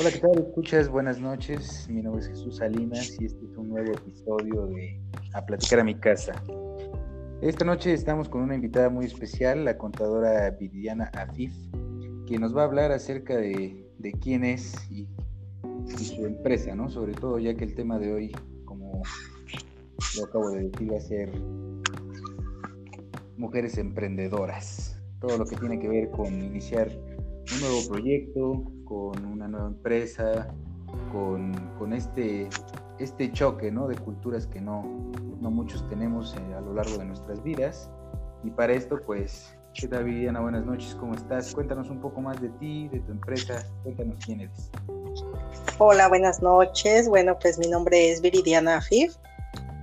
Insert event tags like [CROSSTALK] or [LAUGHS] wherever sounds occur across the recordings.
Hola, ¿qué tal? Escuchas, buenas noches. Mi nombre es Jesús Salinas y este es un nuevo episodio de A Platicar a mi casa. Esta noche estamos con una invitada muy especial, la contadora Viridiana Afif, quien nos va a hablar acerca de, quién es y, su empresa, ¿no? Sobre todo ya que el tema de hoy, como lo acabo de decir, va a ser mujeres emprendedoras. Todo lo que tiene que ver con iniciar un nuevo proyecto, con una nueva empresa, con, este, este choque ¿no? de culturas que no, no muchos tenemos eh, a lo largo de nuestras vidas. Y para esto, pues, ¿qué tal Viviana? Buenas noches, ¿cómo estás? Cuéntanos un poco más de ti, de tu empresa, cuéntanos quién eres. Hola, buenas noches. Bueno, pues mi nombre es Viridiana Afif.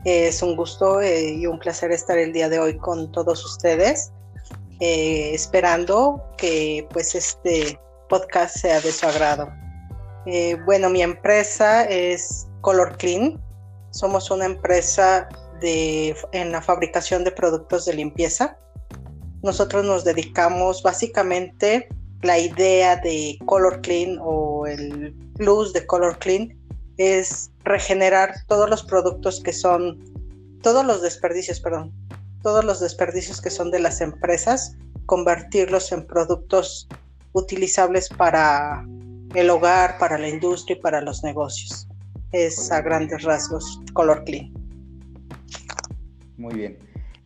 Es un gusto eh, y un placer estar el día de hoy con todos ustedes. Eh, esperando que pues este podcast sea de su agrado. Eh, bueno, mi empresa es Color Clean. Somos una empresa de, en la fabricación de productos de limpieza. Nosotros nos dedicamos básicamente la idea de Color Clean o el plus de Color Clean es regenerar todos los productos que son, todos los desperdicios, perdón, todos los desperdicios que son de las empresas, convertirlos en productos utilizables para el hogar, para la industria y para los negocios. Es a grandes rasgos color clean. Muy bien.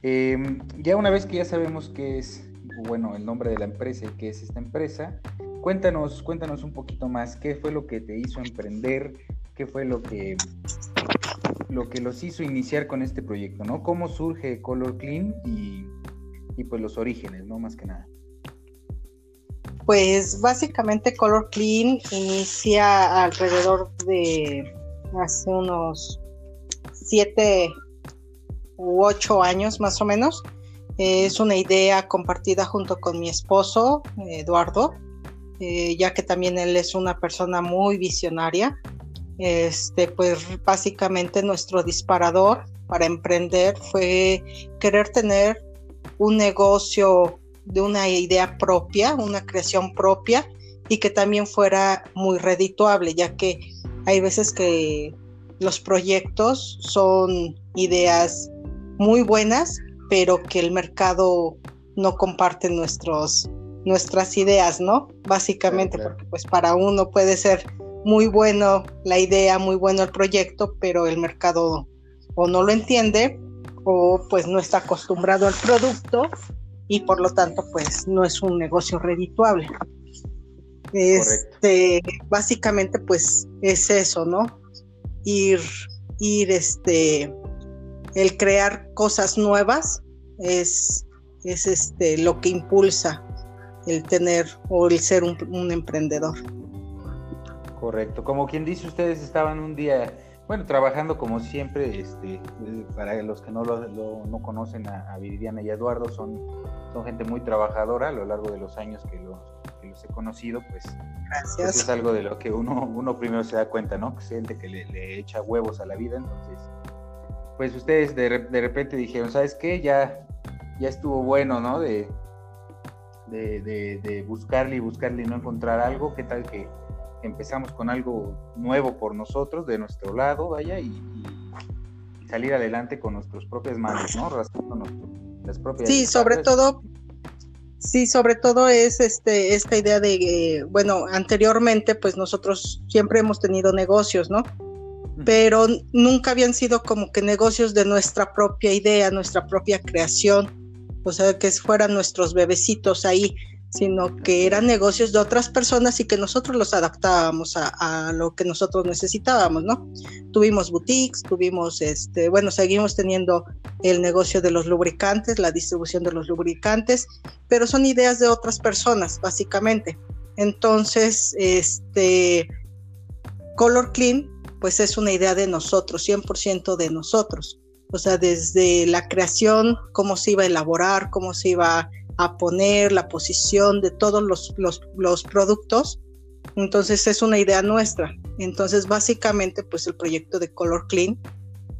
Em, ya una vez que ya sabemos qué es, bueno, el nombre de la empresa y qué es esta empresa, cuéntanos, cuéntanos un poquito más, qué fue lo que te hizo emprender, qué fue lo que lo que los hizo iniciar con este proyecto, ¿no? ¿Cómo surge Color Clean y, pues los orígenes, ¿no? Más que nada. Pues básicamente Color Clean inicia alrededor de hace unos siete u ocho años más o menos. Es una idea compartida junto con mi esposo, Eduardo, eh, ya que también él es una persona muy visionaria este, pues básicamente nuestro disparador para emprender fue querer tener un negocio de una idea propia, una creación propia y que también fuera muy redituable, ya que hay veces que los proyectos son ideas muy buenas, pero que el mercado no comparte nuestros, nuestras ideas, ¿no? Básicamente, porque pues para uno puede ser muy bueno la idea, muy bueno el proyecto, pero el mercado o no lo entiende o pues no está acostumbrado al producto y por lo tanto pues no es un negocio redituable. Este, básicamente pues es eso, ¿no? Ir, ir este, el crear cosas nuevas es, es este, lo que impulsa el tener o el ser un emprendedor. Correcto. Como quien dice, ustedes estaban un día, bueno, trabajando como siempre, este, para los que no lo, no conocen a, Viridiana y a Eduardo, son, son gente muy trabajadora a lo largo de los años que los, los he conocido, pues, pues es algo de lo que uno, uno primero se da cuenta, ¿no? Que gente que le, echa huevos a la vida, entonces, pues ustedes de, de repente dijeron, ¿sabes qué? Ya, ya estuvo bueno, ¿no? De, de, de, buscarle y buscarle y no encontrar algo, ¿qué tal que empezamos con algo nuevo por nosotros, de nuestro lado, vaya, y, salir adelante con nuestras propias manos, ¿no? Las propias. Sí, sobre todo, sí, sobre todo es este, esta idea de, bueno, anteriormente, pues nosotros siempre hemos tenido negocios, ¿no? Pero nunca habían sido como que negocios de nuestra propia idea, nuestra propia creación, o sea, que fueran nuestros bebecitos ahí sino que eran negocios de otras personas y que nosotros los adaptábamos a, lo que nosotros necesitábamos, ¿no? Tuvimos boutiques, tuvimos, este, bueno, seguimos teniendo el negocio de los lubricantes, la distribución de los lubricantes, pero son ideas de otras personas, básicamente. Entonces, este, Color Clean, pues es una idea de nosotros, 100% de nosotros. O sea, desde la creación, cómo se iba a elaborar, cómo se iba a a poner la posición de todos los, los, productos. Entonces es una idea nuestra. Entonces básicamente pues el proyecto de Color Clean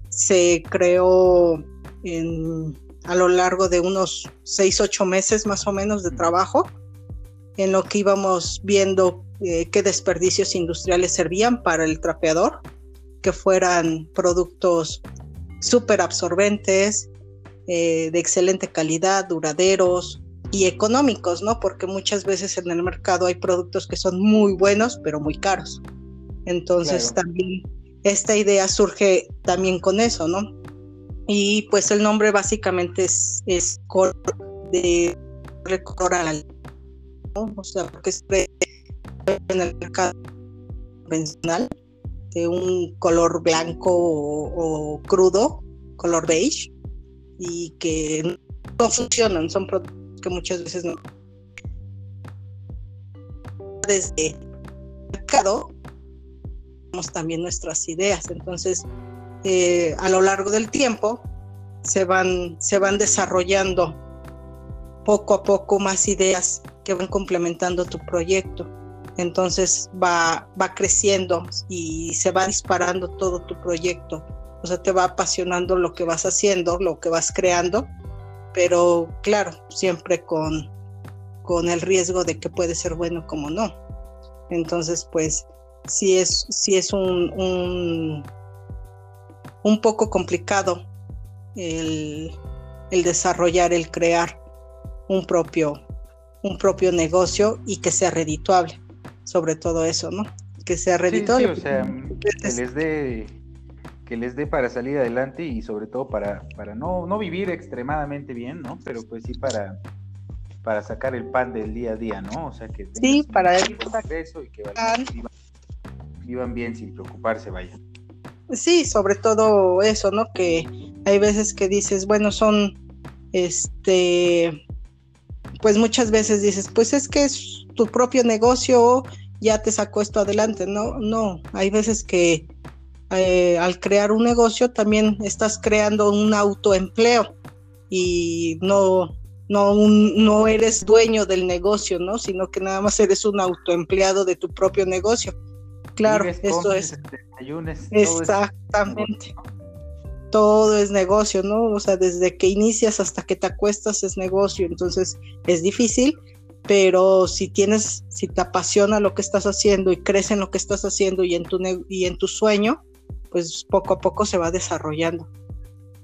se creó en, a lo largo de unos 6, 8 meses más o menos de trabajo. en lo que íbamos viendo eh, qué desperdicios industriales servían para el trapeador, que fueran productos súper absorbentes, eh, de excelente calidad, duraderos y económicos, ¿no? Porque muchas veces en el mercado hay productos que son muy buenos, pero muy caros. Entonces también esta idea surge también con eso, ¿no? Y pues el nombre básicamente es, es color de la ¿no? o sea, porque es en el mercado convencional de un color blanco o, crudo, color beige, y que no funcionan, son productos que muchas veces no. Desde el mercado tenemos también nuestras ideas, entonces eh, a lo largo del tiempo se van, se van desarrollando poco a poco más ideas que van complementando tu proyecto entonces va, va creciendo y se va disparando todo tu proyecto. O sea, te va apasionando lo que vas haciendo, lo que vas creando, pero claro, siempre con, con el riesgo de que puede ser bueno como no. Entonces, pues sí es, sí es un, un, un poco complicado el, el desarrollar, el crear un propio, un propio negocio y que sea redituable sobre todo eso, ¿no? Que sea redituable. Sí, o sea, que les dé que les dé para salir adelante y sobre todo para, para no, no vivir extremadamente bien, ¿no? Pero pues sí para, para sacar el pan del día a día, ¿no? O sea, que sí, para eso y que vayan, vivan, bien sin preocuparse, vaya. Sí, sobre todo eso, ¿no? Que hay veces que dices, bueno, son, este, pues muchas veces dices, pues es que es tu propio negocio ya te sacó esto adelante. No, no, hay veces que eh, al crear un negocio también estás creando un autoempleo y no, no, no eres dueño del negocio, ¿no? Sino que nada más eres un autoempleado de tu propio negocio. Claro, eso es. Exactamente. Todo es negocio, ¿no? O sea, desde que inicias hasta que te acuestas es negocio, entonces es difícil, pero si tienes, si te apasiona lo que estás haciendo y crees en lo que estás haciendo y en tu, y en tu sueño, pues poco a poco se va desarrollando.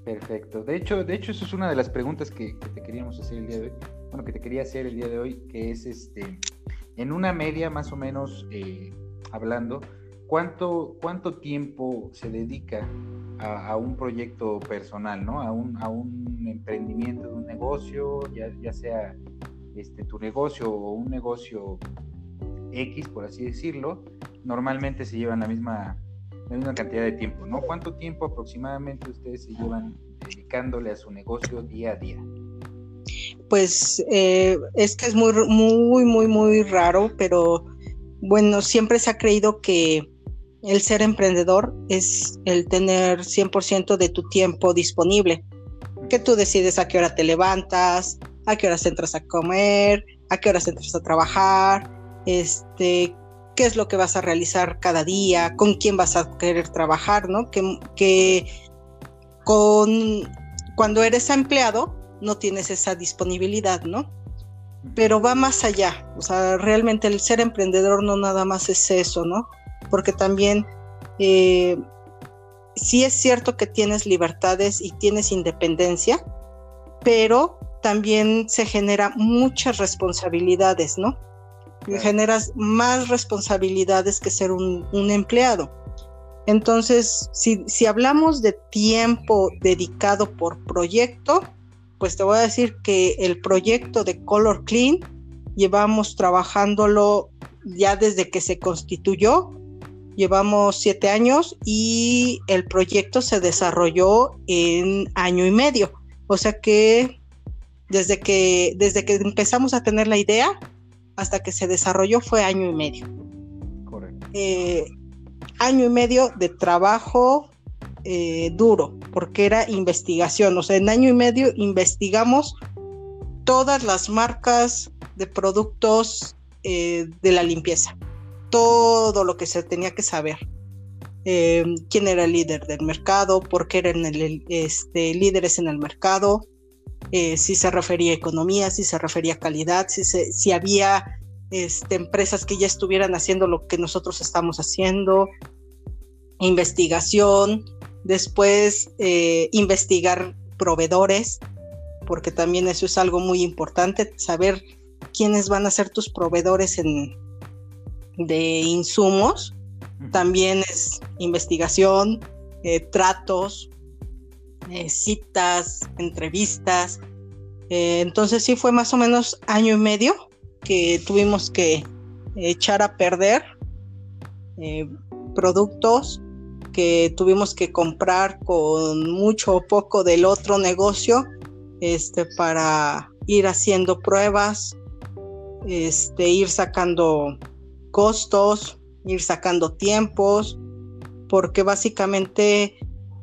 Perfecto. De hecho, de hecho, eso es una de las preguntas que, te queríamos hacer el día de hoy. Bueno, que te quería hacer el día de hoy, que es este, en una media más o menos eh, hablando, ¿cuánto, ¿cuánto tiempo se dedica a, un proyecto personal, ¿no? A un, a un emprendimiento de un negocio, ya, ya sea este, tu negocio o un negocio X, por así decirlo, normalmente se llevan la misma, la misma cantidad de tiempo, ¿no? ¿Cuánto tiempo aproximadamente ustedes se llevan dedicándole a su negocio día a día? Pues eh, es que es muy, muy, muy, muy raro, pero bueno, siempre se ha creído que el ser emprendedor es el tener 100% de tu tiempo disponible, que tú decides a qué hora te levantas, a qué horas entras a comer, a qué horas entras a trabajar, este, qué es lo que vas a realizar cada día, con quién vas a querer trabajar, ¿no? Que, que con cuando eres empleado no tienes esa disponibilidad, ¿no? Pero va más allá, o sea, realmente el ser emprendedor no nada más es eso, ¿no? Porque también eh, sí es cierto que tienes libertades y tienes independencia, pero también se genera muchas responsabilidades, ¿no? Generas más responsabilidades que ser un, empleado. Entonces, si, si, hablamos de tiempo dedicado por proyecto, pues te voy a decir que el proyecto de Color Clean llevamos trabajándolo ya desde que se constituyó, llevamos siete años y el proyecto se desarrolló en año y medio. O sea que desde que, desde que empezamos a tener la idea hasta que se desarrolló fue año y medio. Correcto. Eh, año y medio de trabajo eh, duro, porque era investigación. O sea, en año y medio investigamos todas las marcas de productos eh, de la limpieza, todo lo que se tenía que saber. quién era el líder del mercado, por qué eran este, líderes en el mercado, eh, si se refería a economía, si se refería a calidad, si, si había este, empresas que ya estuvieran haciendo lo que nosotros estamos haciendo, investigación, después eh, investigar proveedores, porque también eso es algo muy importante, saber quiénes van a ser tus proveedores en, de insumos, también es investigación, eh, tratos, eh, citas, entrevistas. entonces sí fue más o menos año y medio que tuvimos que echar a perder productos que tuvimos que comprar con mucho o poco del otro negocio este, para ir haciendo pruebas, este, ir sacando costos, ir sacando tiempos, porque básicamente,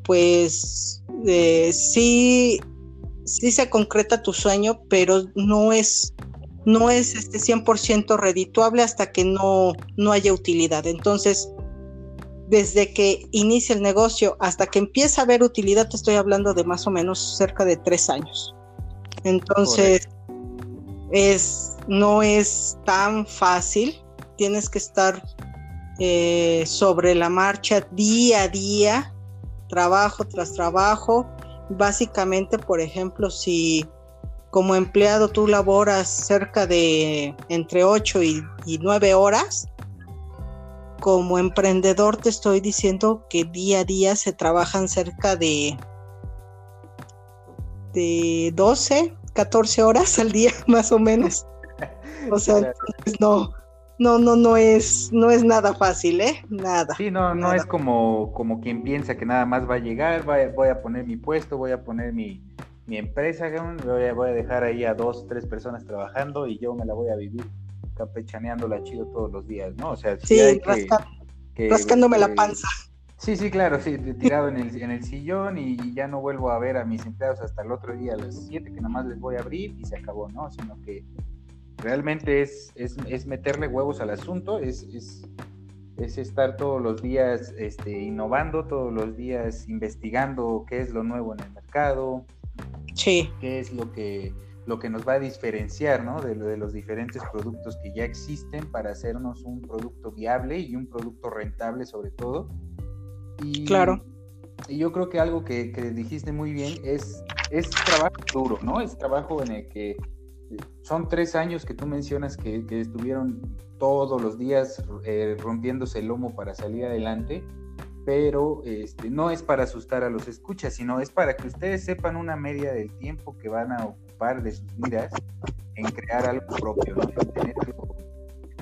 pues eh, sí, sí se concreta tu sueño, pero no es, no es este 100% redituable hasta que no, no haya utilidad. Entonces, desde que inicia el negocio hasta que empieza a haber utilidad, te estoy hablando de más o menos cerca de tres años. Entonces, es, no es tan fácil, tienes que estar eh, sobre la marcha día a día, trabajo tras trabajo. Básicamente, por ejemplo, si como empleado tú laboras cerca de entre 8 y, y 9 horas, como emprendedor te estoy diciendo que día a día se trabajan cerca de, de 12, 14 horas al día [LAUGHS] más o menos. O sea, no, no, no, no es, no es nada fácil, ¿eh? Nada. Sí, no, no es como, como quien piensa que nada más va a llegar, voy a, poner mi puesto, voy a poner mi, mi empresa, voy a, voy a dejar ahí a dos, tres personas trabajando y yo me la voy a vivir la chido todos los días, ¿no? O sea, sí, hay que, rascándome la panza. Sí, sí, claro, sí, tirado en el, en el sillón y ya no vuelvo a ver a mis empleados hasta el otro día a las 7 que nada más les voy a abrir y se acabó, ¿no? Sino que realmente es, es, meterle huevos al asunto, es, es, es, estar todos los días este, innovando, todos los días investigando qué es lo nuevo en el mercado, sí. qué es lo que lo que nos va a diferenciar ¿no? de, de, los diferentes productos que ya existen para hacernos un producto viable y un producto rentable sobre todo. Y, claro. Y yo creo que algo que, que, dijiste muy bien es, es trabajo duro, ¿no? Es trabajo en el que son tres años que tú mencionas que, estuvieron todos los días eh, rompiéndose el lomo para salir adelante pero este, no es para asustar a los escuchas, sino es para que ustedes sepan una media del tiempo que van a ocupar de sus vidas en crear algo propio, en tener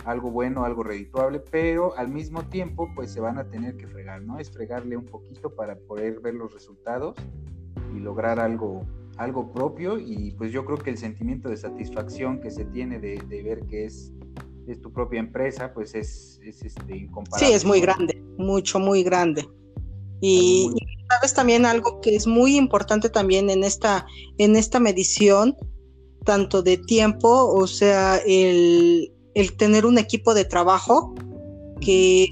algo, bueno, algo redituable, pero al mismo tiempo pues se van a tener que fregar, ¿no? Es fregarle un poquito para poder ver los resultados y lograr algo, algo propio y pues yo creo que el sentimiento de satisfacción que se tiene de, de ver que es es tu propia empresa, pues es, es este, incomparable. Sí, es muy grande, mucho, muy grande. Y, sabes también algo que es muy importante también en esta, en esta medición, tanto de tiempo, o sea, el, el tener un equipo de trabajo que,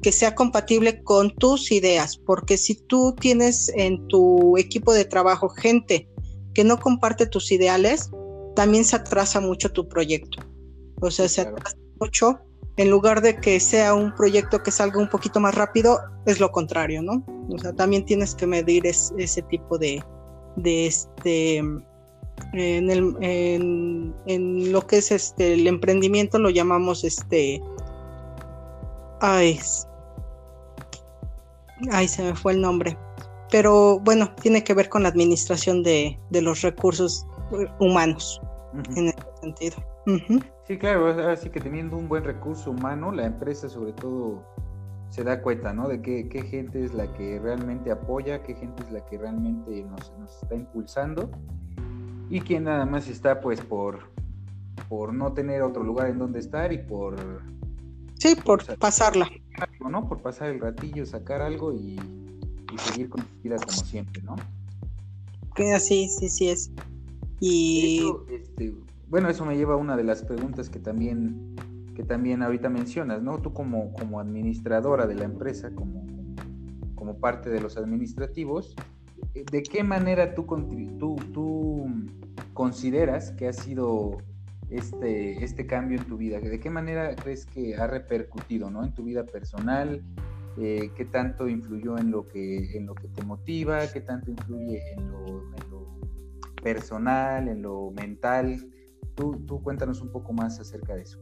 que, sea compatible con tus ideas, porque si tú tienes en tu equipo de trabajo gente que no comparte tus ideales, también se atrasa mucho tu proyecto. O sea, se atrasa mucho. En lugar de que sea un proyecto que salga un poquito más rápido, es lo contrario, ¿no? O sea, también tienes que medir ese tipo de, de este, en, el, en, lo que es este, el emprendimiento lo llamamos este, ay, ay, se me fue el nombre, pero bueno, tiene que ver con la administración de, de los recursos humanos en ese sentido. Sí, claro, así que teniendo un buen recurso humano, la empresa sobre todo se da cuenta, ¿no? De qué, qué gente es la que realmente apoya, qué gente es la que realmente nos, está impulsando y quién nada más está pues por, por no tener otro lugar en donde estar y por... Sí, por pasarla. ¿no? Por pasar el ratillo, sacar algo y, seguir con tu vida como siempre, ¿no? Sí, sí, sí es. Y... este, bueno, eso me lleva a una de las preguntas que también, que también ahorita mencionas, ¿no? Tú como, como administradora de la empresa, como, como parte de los administrativos, ¿de qué manera tú, tú, tú consideras que ha sido este, este cambio en tu vida? ¿De qué manera crees que ha repercutido ¿no? en tu vida personal? Eh, ¿Qué tanto influyó en lo, que, en lo que te motiva? ¿Qué tanto influye en lo, personal, en lo mental? Tú, tú cuéntanos un poco más acerca de eso.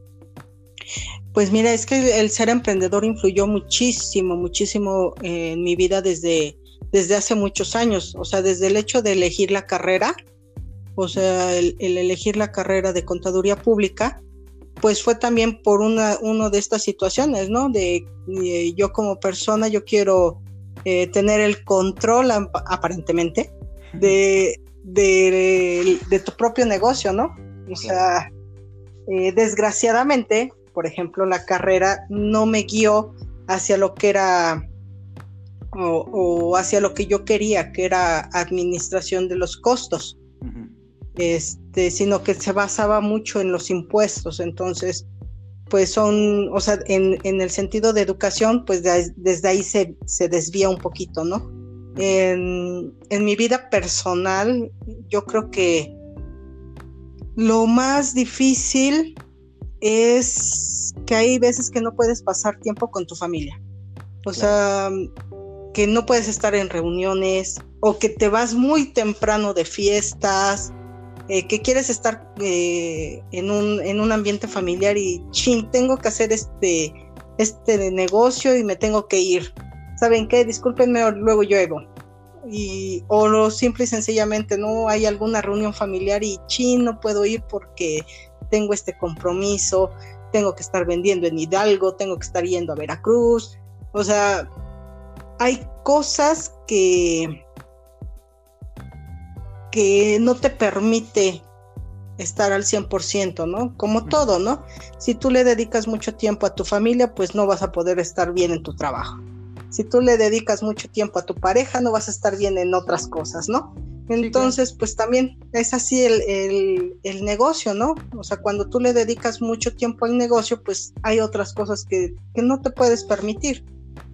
Pues mira, es que el ser emprendedor influyó muchísimo, muchísimo en mi vida desde, desde hace muchos años. O sea, desde el hecho de elegir la carrera, o sea, el, elegir la carrera de contaduría pública, pues fue también por una, una de estas situaciones, ¿no? De, yo como persona, yo quiero eh, tener el control aparentemente de, de, tu propio negocio, ¿no? O sea, eh, desgraciadamente, por ejemplo, la carrera no me guió hacia lo que era o, hacia lo que yo quería, que era administración de los costos este, sino que se basaba mucho en los impuestos. Entonces, pues son, o sea, en, el sentido de educación, pues desde ahí se, desvía un poquito, ¿no? En, en, mi vida personal, yo creo que lo más difícil es que hay veces que no puedes pasar tiempo con tu familia. O sea, que no puedes estar en reuniones o que te vas muy temprano de fiestas eh, que quieres estar eh, en, un, en un ambiente familiar y, chin, tengo que hacer este, este negocio y me tengo que ir. ¿Saben qué? Discúlpenme, luego llego. Y, o lo simple y sencillamente no hay alguna reunión familiar y chin, no puedo ir porque tengo este compromiso, tengo que estar vendiendo en Hidalgo, tengo que estar yendo a Veracruz. O sea, hay cosas que, que no te permite estar al 100%, ¿no? Como todo, ¿no? Si tú le dedicas mucho tiempo a tu familia, pues no vas a poder estar bien en tu trabajo. Si tú le dedicas mucho tiempo a tu pareja, no vas a estar bien en otras cosas, ¿no? Entonces, pues también es así el, el, negocio, ¿no? O sea, cuando tú le dedicas mucho tiempo al negocio, pues hay otras cosas que, que no te puedes permitir.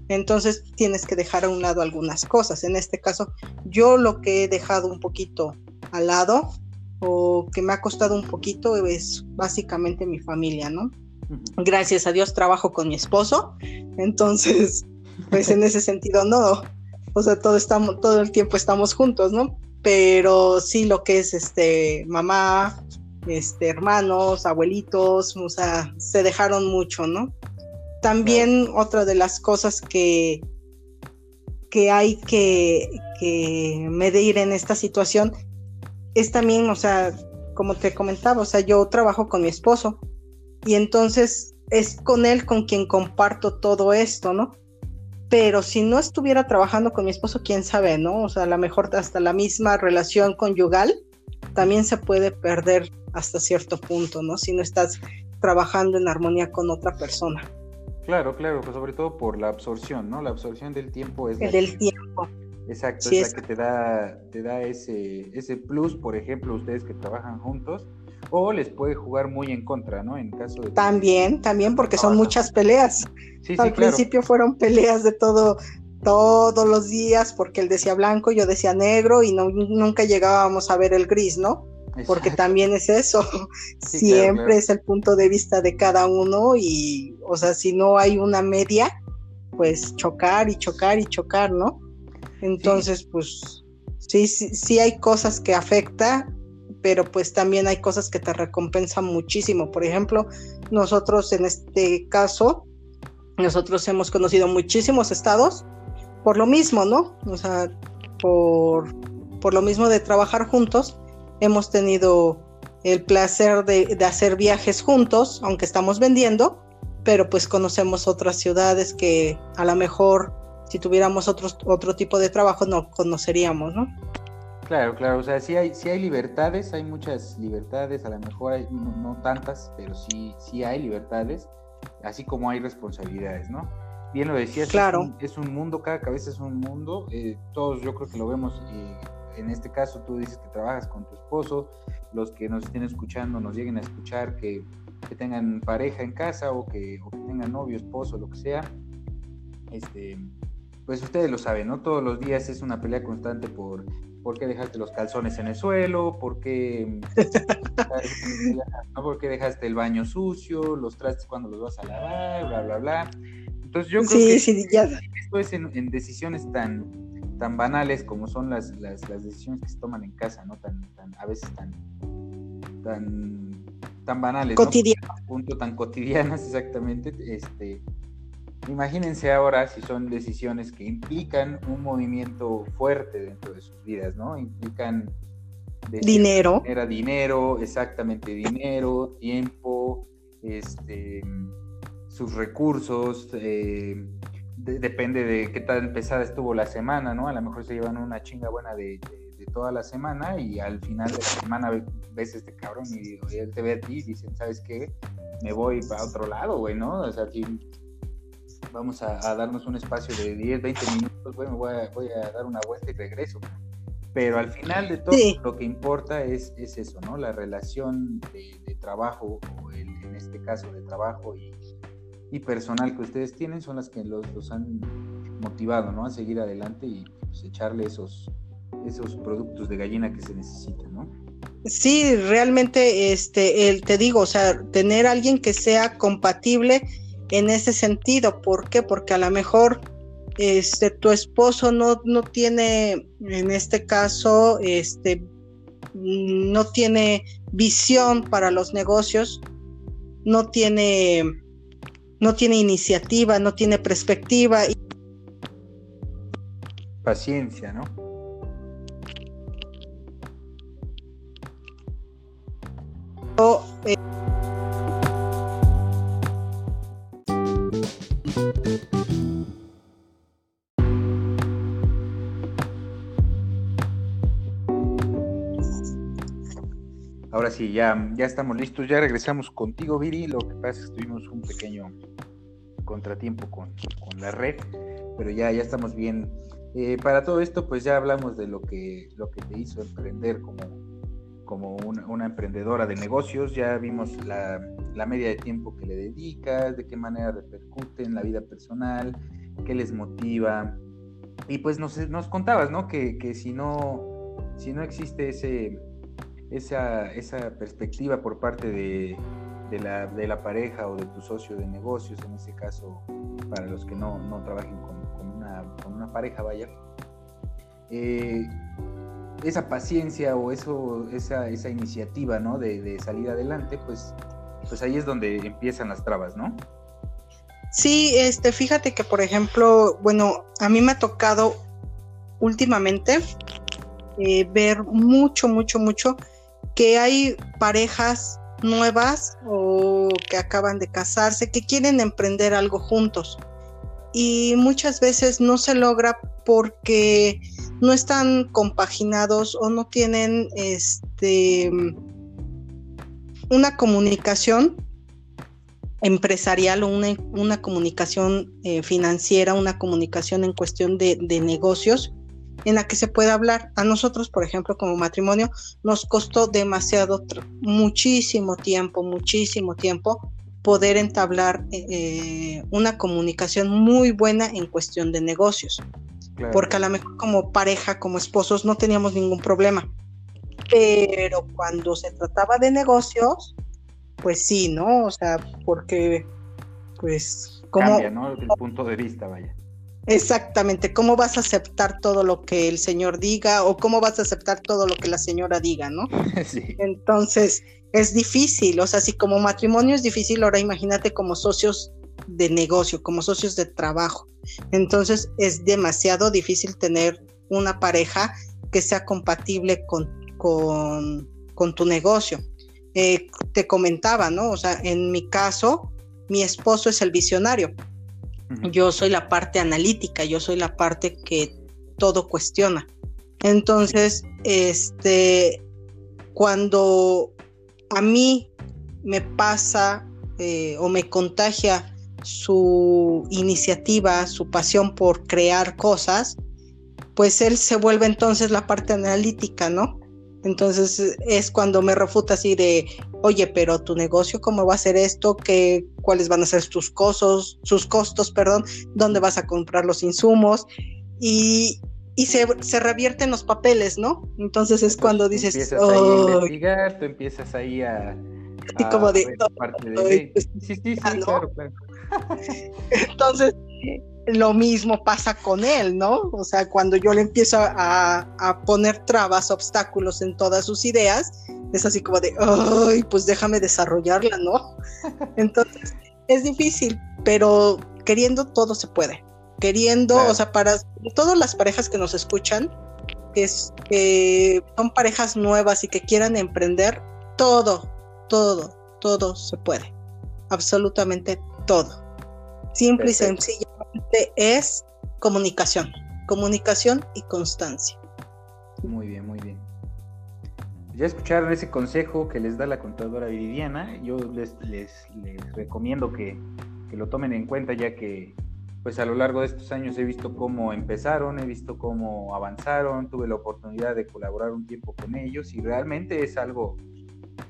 Entonces tienes que dejar a un lado algunas cosas. En este caso, yo lo que he dejado un poquito al lado o que me ha costado un poquito es básicamente mi familia, ¿no? Gracias a Dios trabajo con mi esposo, entonces, pues en ese sentido no, o sea, todo, estamos, todo el tiempo estamos juntos, ¿no? Pero sí lo que es este mamá, este hermanos, abuelitos, o sea, se dejaron mucho, ¿no? También otra de las cosas que, que hay que, medir en esta situación es también, o sea, como te comentaba, o sea, yo trabajo con mi esposo y entonces es con él con quien comparto todo esto, ¿no? Pero si no estuviera trabajando con mi esposo, quién sabe, ¿no? O sea, a lo mejor hasta la misma relación conyugal también se puede perder hasta cierto punto, ¿no? Si no estás trabajando en armonía con otra persona. Claro, claro, pues sobre todo por la absorción, ¿no? La absorción del tiempo es... del tiempo. Exacto, es, la que te da, te da ese, ese plus, por ejemplo, ustedes que trabajan juntos, o les puede jugar muy en contra, ¿no? En caso de... También, también, porque son muchas peleas. Sí, Al principio fueron peleas de todo, todos los días, porque él decía blanco, yo decía negro, y no, nunca llegábamos a ver el gris, ¿no? porque también es eso, siempre es el punto de vista de cada uno y, o sea, si no hay una media, pues chocar y chocar y chocar, ¿no? Entonces, pues sí, sí, sí hay cosas que afecta, pero pues también hay cosas que te recompensan muchísimo. Por ejemplo, nosotros en este caso, nosotros hemos conocido muchísimos estados por lo mismo, ¿no? O sea, por, por lo mismo de trabajar juntos hemos tenido el placer de, hacer viajes juntos, aunque estamos vendiendo, pero pues conocemos otras ciudades que a lo mejor si tuviéramos otro, otro tipo de trabajo no conoceríamos, ¿no? Claro, claro, o sea, sí hay, sí hay libertades, hay muchas libertades, a lo mejor hay, no, tantas, pero sí, sí hay libertades, así como hay responsabilidades, ¿no? Bien lo decías, claro. es, un, mundo, cada cabeza es un mundo, eh, todos yo creo que lo vemos eh, en este caso tú dices que trabajas con tu esposo, los que nos estén escuchando nos lleguen a escuchar que, tengan pareja en casa o que, tengan novio, esposo, lo que sea, este, pues ustedes lo saben, ¿no? Todos los días es una pelea constante por por qué dejaste los calzones en el suelo, por qué [LAUGHS] ¿no? Porque dejaste el baño sucio, los trastes cuando los vas a lavar, bla, bla, bla. Entonces yo creo que sí, ya. esto es en, decisiones tan, tan banales como son las, las, las, decisiones que se toman en casa, ¿no? Tan, tan, a veces tan, tan, tan banales. Cotidianas. Punto tan cotidianas, [LAUGHS] exactamente. Este, imagínense ahora si son decisiones que implican un movimiento fuerte dentro de sus vidas, ¿no? Implican dinero. Era dinero, exactamente dinero, tiempo, este, sus recursos, eh, depende de qué tan pesada estuvo la semana, ¿no? A lo mejor se llevan una chinga buena de, toda la semana y al final de la semana ves este cabrón y, él te ve a ti y dicen, ¿sabes qué? Me voy para otro lado, güey, ¿no? O sea, si vamos a, darnos un espacio de 10, 20 minutos, güey, me voy a, voy a dar una vuelta y regreso. Pero al final de todo lo que importa es, es, eso, ¿no? La relación de, trabajo, o en este caso de trabajo y, y, personal que ustedes tienen son las que los, los han motivado, ¿no? A seguir adelante y pues, echarle esos, esos productos de gallina que se necesitan, ¿no? Sí, realmente, este, el, te digo, o sea, tener alguien que sea compatible en ese sentido. ¿Por qué? Porque a lo mejor este, tu esposo no, no tiene, en este caso, este, no tiene visión para los negocios, no tiene, no tiene iniciativa, no tiene perspectiva. Paciencia, ¿no? Ahora sí, ya, ya estamos listos, ya regresamos contigo, Viri. Lo que pasa es que tuvimos un pequeño contratiempo con, la red, pero ya, ya estamos bien. Eh, para todo esto, pues ya hablamos de lo que, lo que te hizo emprender como, como una, emprendedora de negocios, ya vimos la, media de tiempo que le dedicas, de qué manera repercute en la vida personal, qué les motiva. Y pues nos, nos contabas, ¿no? Que, que si no, si no existe ese, esa, esa perspectiva por parte de, de, la, de, la, pareja o de tu socio de negocios, en ese caso, para los que no, no trabajen con, con, una, con, una, pareja, vaya, eh, esa paciencia o eso, esa, esa iniciativa ¿no? de, de, salir adelante, pues, pues ahí es donde empiezan las trabas, ¿no? Sí, este, fíjate que por ejemplo, bueno, a mí me ha tocado últimamente eh, ver mucho, mucho, mucho que hay parejas nuevas o que acaban de casarse, que quieren emprender algo juntos. Y muchas veces no se logra porque no están compaginados o no tienen este una comunicación empresarial o una, comunicación eh, financiera, una comunicación en cuestión de, de negocios en la que se pueda hablar. A nosotros, por ejemplo, como matrimonio, nos costó demasiado, muchísimo tiempo, muchísimo tiempo poder entablar eh, una comunicación muy buena en cuestión de negocios. Porque a lo mejor como pareja, como esposos, no teníamos ningún problema. Pero cuando se trataba de negocios, pues sí, ¿no? O sea, porque, pues, como... Cambia, ¿no? El punto de vista, vaya. Exactamente, ¿cómo vas a aceptar todo lo que el Señor diga o cómo vas a aceptar todo lo que la señora diga, ¿no? [LAUGHS] Sí. Entonces, es difícil, o sea, si como matrimonio es difícil, ahora imagínate como socios de negocio, como socios de trabajo. Entonces, es demasiado difícil tener una pareja que sea compatible con, con, tu negocio. Eh, te comentaba, ¿no? O sea, en mi caso, mi esposo es el visionario yo soy la parte analítica, yo soy la parte que todo cuestiona. Entonces, este, cuando a mí me pasa eh, o me contagia su iniciativa, su pasión por crear cosas, pues él se vuelve entonces la parte analítica, ¿no? Entonces es cuando me refuta así de, oye, pero tu negocio, ¿cómo va a ser esto? ¿Qué, ¿Cuáles van a ser tus costos, sus costos, perdón? ¿Dónde vas a comprar los insumos? Y, y se, se, revierten los papeles, ¿no? Entonces es cuando dices, empiezas ahí a investigar, tú empiezas ahí a... Y como de... Pues, sí, sí, sí, claro, claro. Entonces, lo mismo pasa con él, ¿no? O sea, cuando yo le empiezo a, a, poner trabas, obstáculos en todas sus ideas, es así como de, ay, pues déjame desarrollarla, ¿no? [LAUGHS] Entonces, es difícil, pero queriendo todo se puede. Queriendo, o sea, para todas las parejas que nos escuchan, que, es, que son parejas nuevas y que quieran emprender, todo, todo, todo se puede. Absolutamente todo. Simple y sencillamente es comunicación, comunicación y constancia. Muy bien, muy bien. Ya escucharon ese consejo que les da la contadora Viridiana. Yo les, les, recomiendo que, que, lo tomen en cuenta ya que pues a lo largo de estos años he visto cómo empezaron, he visto cómo avanzaron, tuve la oportunidad de colaborar un tiempo con ellos y realmente es algo,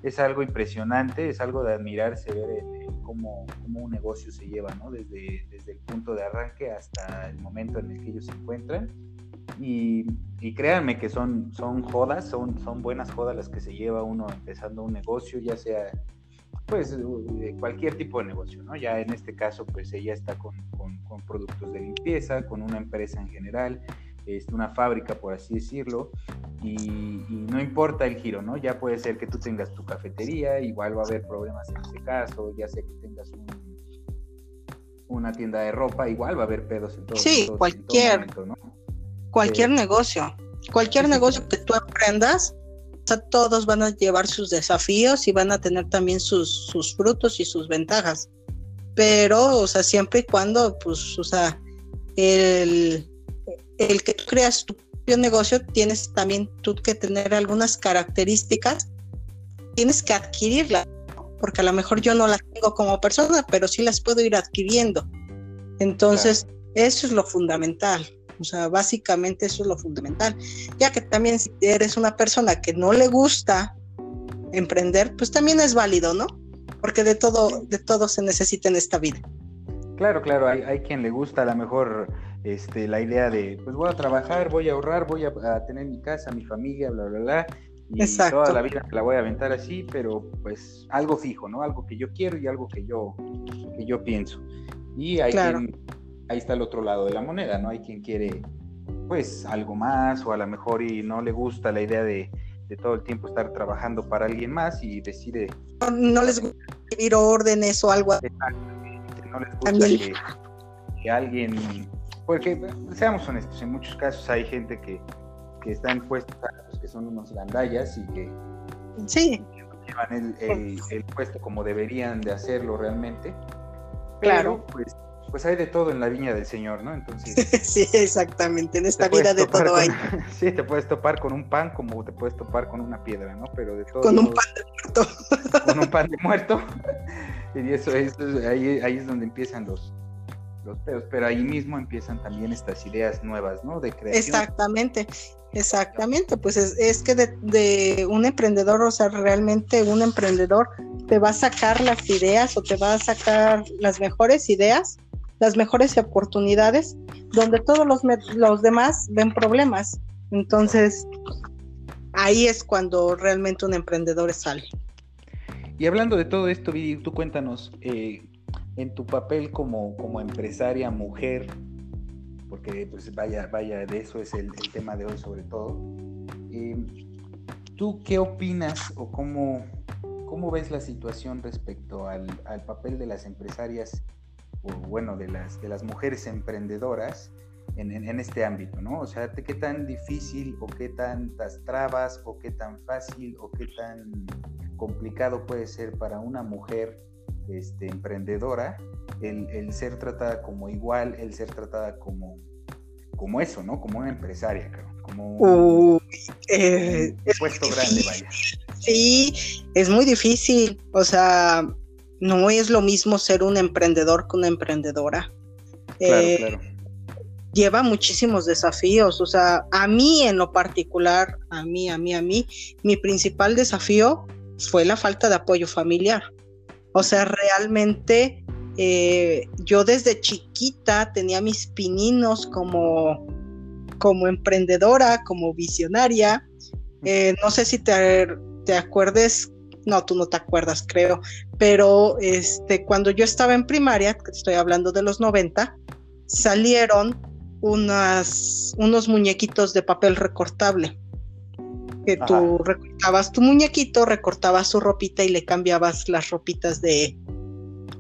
es algo impresionante, es algo de admirarse ver el, cómo, un negocio se lleva, ¿no? Desde, desde el punto de arranque hasta el momento en el que ellos se encuentran. Y, créanme que son, son jodas, son, son buenas jodas las que se lleva uno empezando un negocio, ya sea pues cualquier tipo de negocio, ¿no? Ya en este caso, pues ella está con, con, con productos de limpieza, con una empresa en general, es una fábrica, por así decirlo, y, no importa el giro, ¿no? Ya puede ser que tú tengas tu cafetería, igual va a haber problemas en ese caso, ya sé que tengas una tienda de ropa, igual va a haber pedos en todo, sí, cualquier, cualquier eh, negocio, cualquier negocio que tú aprendas, todos van a llevar sus desafíos y van a tener también sus, sus frutos y sus ventajas. Pero, o sea, siempre y cuando, pues, o sea, el, el que tú creas tu propio negocio, tienes también tú que tener algunas características, tienes que adquirirlas, porque a lo mejor yo no las tengo como persona, pero sí las puedo ir adquiriendo. Entonces, eso es lo fundamental. O sea, básicamente eso es lo fundamental. Ya que también si eres una persona que no le gusta emprender, pues también es válido, ¿no? Porque de todo, de todo se necesita en esta vida. Claro, claro, hay, hay quien le gusta a lo mejor este, la idea de, pues voy a trabajar, voy a ahorrar, voy a, tener mi casa, mi familia, bla, bla, bla, y toda la vida la voy a aventar así, pero pues algo fijo, ¿no? Algo que yo quiero y algo que yo, que yo pienso. Y hay quien, ahí está el otro lado de la moneda, ¿no? Hay quien quiere, pues, algo más, o a lo mejor y no le gusta la idea de, todo el tiempo estar trabajando para alguien más y decide... No, les gusta escribir órdenes o algo así. No les gusta que alguien porque, seamos honestos, en muchos casos hay gente que, que está en puestos que son unos gandallas y que, sí. llevan el, puesto como deberían de hacerlo realmente. claro. Pues, pues hay de todo en la viña del Señor, ¿no? Entonces. [LAUGHS] sí, exactamente. En esta vida de todo hay. [LAUGHS] sí, te puedes topar con un pan como te puedes topar con una piedra, ¿no? Pero de todo. [LAUGHS] Con un pan de muerto. con un pan de muerto. y eso, eso ahí, ahí es donde empiezan los, los pedos, pero ahí mismo empiezan también estas ideas nuevas, ¿no? De creación. Exactamente, exactamente, pues es, que de, un emprendedor, o sea, realmente un emprendedor te va a sacar las ideas o te va a sacar las mejores ideas, las mejores oportunidades, donde todos los, los demás ven problemas. Entonces, ahí es cuando realmente un emprendedor sale. Y hablando de todo esto, Vidi, tú cuéntanos, eh, en tu papel como, como empresaria mujer, porque pues vaya, vaya, de eso es el, tema de hoy sobre todo. Eh, ¿Tú qué opinas o cómo, cómo ves la situación respecto al, papel de las empresarias, o bueno, de las, de las mujeres emprendedoras en, en, este ámbito, ¿no? O sea, ¿qué tan difícil o qué tantas trabas o qué tan fácil o qué tan complicado puede ser para una mujer este, emprendedora, el, ser tratada como igual, el ser tratada como, como eso, ¿no? Como una empresaria, como un, eh, puesto grande, vaya. Sí, es muy difícil, o sea, no es lo mismo ser un emprendedor que una emprendedora. Claro, eh, claro. Lleva muchísimos desafíos, o sea, a mí en lo particular, a mí, a mí, a mí, mi principal desafío fue la falta de apoyo familiar. O sea, realmente eh, yo desde chiquita tenía mis pininos como, como emprendedora, como visionaria. Eh, no sé si te, te acuerdes, no, tú no te acuerdas, creo, pero este, cuando yo estaba en primaria, estoy hablando de los 90, salieron unas, unos muñequitos de papel recortable. Que tú recortabas tu muñequito, recortabas su ropita y le cambiabas las ropitas de